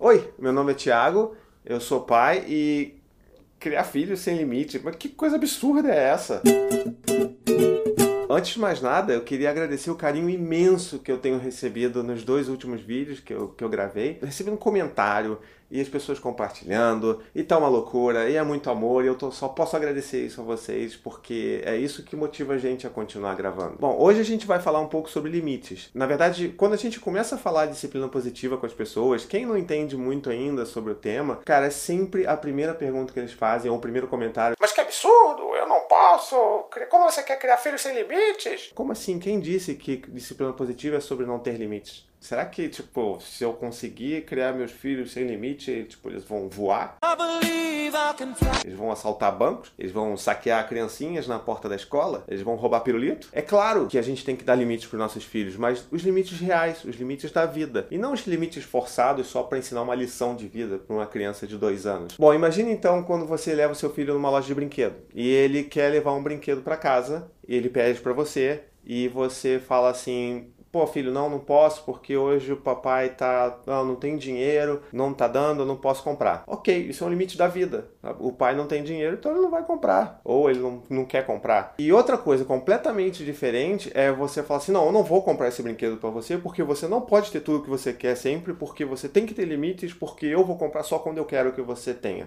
Oi, meu nome é Thiago, eu sou pai e criar filhos sem limite. Mas que coisa absurda é essa? Antes de mais nada, eu queria agradecer o carinho imenso que eu tenho recebido nos dois últimos vídeos que eu, que eu gravei. Recebendo um comentário, e as pessoas compartilhando, e tá uma loucura, e é muito amor, e eu tô, só posso agradecer isso a vocês, porque é isso que motiva a gente a continuar gravando. Bom, hoje a gente vai falar um pouco sobre limites. Na verdade, quando a gente começa a falar de disciplina positiva com as pessoas, quem não entende muito ainda sobre o tema, cara, é sempre a primeira pergunta que eles fazem, ou o primeiro comentário. Mas que absurdo, eu não posso! Como você quer criar filhos sem limites? Como assim? Quem disse que disciplina positiva é sobre não ter limites? Será que, tipo, se eu conseguir criar meus filhos sem limite, tipo, eles vão voar? Eles vão assaltar bancos? Eles vão saquear criancinhas na porta da escola? Eles vão roubar pirulito? É claro que a gente tem que dar limites para os nossos filhos, mas os limites reais, os limites da vida. E não os limites forçados só para ensinar uma lição de vida para uma criança de dois anos. Bom, imagine então quando você leva o seu filho numa loja de brinquedo e ele quer levar um brinquedo para casa e ele pede para você e você fala assim: pô, filho, não, não posso porque hoje o papai tá, não, não tem dinheiro, não tá dando, eu não posso comprar. Ok, isso é um limite da vida. O pai não tem dinheiro, então ele não vai comprar. Ou ele não, não quer comprar. E outra coisa completamente diferente é você falar assim: não, eu não vou comprar esse brinquedo para você porque você não pode ter tudo que você quer sempre, porque você tem que ter limites, porque eu vou comprar só quando eu quero que você tenha.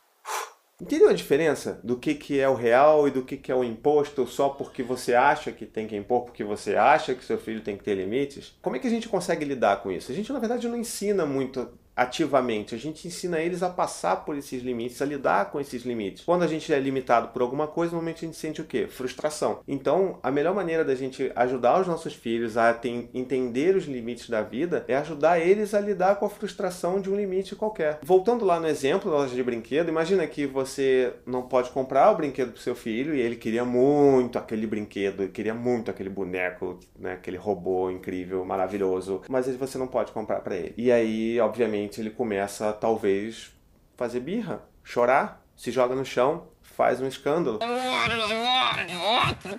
Entendeu a diferença do que, que é o real e do que, que é o imposto só porque você acha que tem que impor, porque você acha que seu filho tem que ter limites? Como é que a gente consegue lidar com isso? A gente, na verdade, não ensina muito ativamente. A gente ensina eles a passar por esses limites, a lidar com esses limites. Quando a gente é limitado por alguma coisa, normalmente a gente sente o quê? Frustração. Então, a melhor maneira da gente ajudar os nossos filhos a entender os limites da vida é ajudar eles a lidar com a frustração de um limite qualquer. Voltando lá no exemplo da loja de brinquedo, imagina que você não pode comprar o brinquedo para seu filho e ele queria muito aquele brinquedo, queria muito aquele boneco, né, aquele robô incrível, maravilhoso, mas você não pode comprar para ele. E aí, obviamente, ele começa talvez fazer birra, chorar, se joga no chão, faz um escândalo.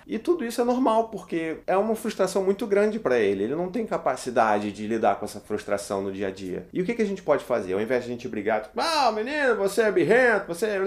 E tudo isso é normal, porque é uma frustração muito grande para ele. Ele não tem capacidade de lidar com essa frustração no dia a dia. E o que, que a gente pode fazer? Ao invés de a gente brigar, tipo, ah, menino, você é birrento, você é.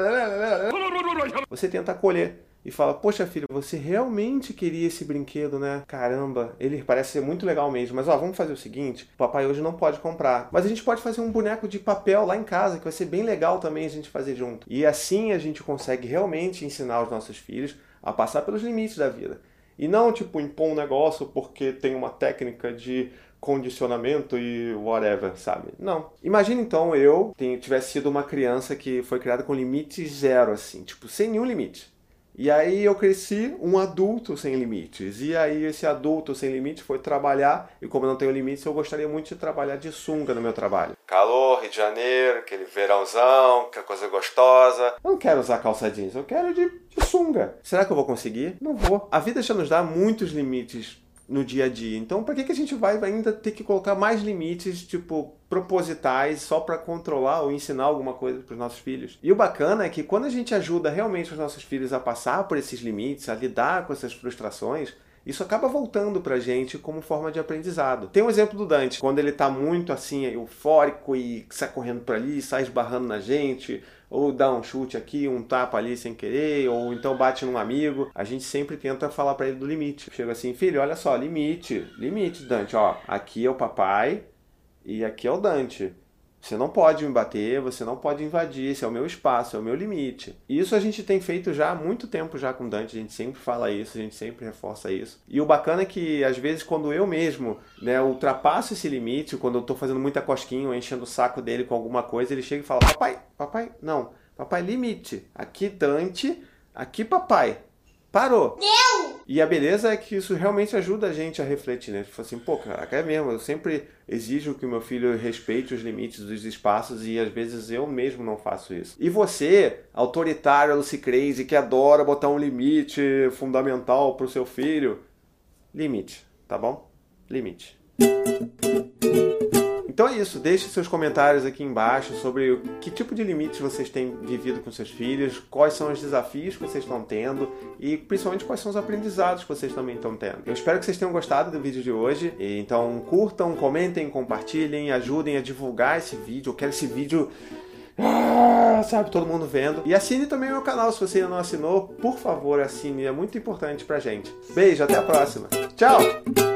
Você tenta acolher e fala: Poxa, filho, você realmente queria esse brinquedo, né? Caramba, ele parece ser muito legal mesmo. Mas ó, vamos fazer o seguinte: o papai hoje não pode comprar. Mas a gente pode fazer um boneco de papel lá em casa, que vai ser bem legal também a gente fazer junto. E assim a gente consegue realmente ensinar os nossos filhos a passar pelos limites da vida. E não, tipo, impor um negócio porque tem uma técnica de condicionamento e whatever, sabe? Não. Imagina então eu tivesse sido uma criança que foi criada com limite zero, assim, tipo, sem nenhum limite. E aí eu cresci um adulto sem limites. E aí esse adulto sem limites foi trabalhar, e como eu não tenho limites, eu gostaria muito de trabalhar de sunga no meu trabalho. Calor, Rio de Janeiro, aquele verãozão, aquela coisa gostosa. Eu não quero usar calça jeans, eu quero de, de sunga. Será que eu vou conseguir? Não vou. A vida já nos dá muitos limites no dia a dia. Então, para que, que a gente vai ainda ter que colocar mais limites, tipo, propositais, só para controlar ou ensinar alguma coisa para os nossos filhos? E o bacana é que quando a gente ajuda realmente os nossos filhos a passar por esses limites, a lidar com essas frustrações, isso acaba voltando pra gente como forma de aprendizado. Tem um exemplo do Dante, quando ele tá muito assim, eufórico e sai correndo por ali, sai esbarrando na gente, ou dá um chute aqui, um tapa ali sem querer, ou então bate num amigo, a gente sempre tenta falar para ele do limite. Chega assim, filho, olha só, limite, limite, Dante, ó, aqui é o papai e aqui é o Dante. Você não pode me bater, você não pode invadir, esse é o meu espaço, é o meu limite. E isso a gente tem feito já há muito tempo já com Dante, a gente sempre fala isso, a gente sempre reforça isso. E o bacana é que às vezes quando eu mesmo, né, ultrapasso esse limite, quando eu tô fazendo muita cosquinha ou enchendo o saco dele com alguma coisa, ele chega e fala: "Papai, papai, não. Papai limite. Aqui Dante, aqui papai. Parou. Deu! E a beleza é que isso realmente ajuda a gente a refletir, né? Tipo assim, pô, caraca, é mesmo, eu sempre exijo que o meu filho respeite os limites dos espaços e às vezes eu mesmo não faço isso. E você, autoritário, Lucy Crazy, que adora botar um limite fundamental pro seu filho, limite, tá bom? Limite. Então é isso, deixe seus comentários aqui embaixo sobre que tipo de limites vocês têm vivido com seus filhos, quais são os desafios que vocês estão tendo e principalmente quais são os aprendizados que vocês também estão tendo. Eu espero que vocês tenham gostado do vídeo de hoje, então curtam, comentem, compartilhem, ajudem a divulgar esse vídeo. Eu quero esse vídeo ah, sabe, todo mundo vendo. E assine também o meu canal, se você ainda não assinou, por favor, assine, é muito importante pra gente. Beijo, até a próxima. Tchau!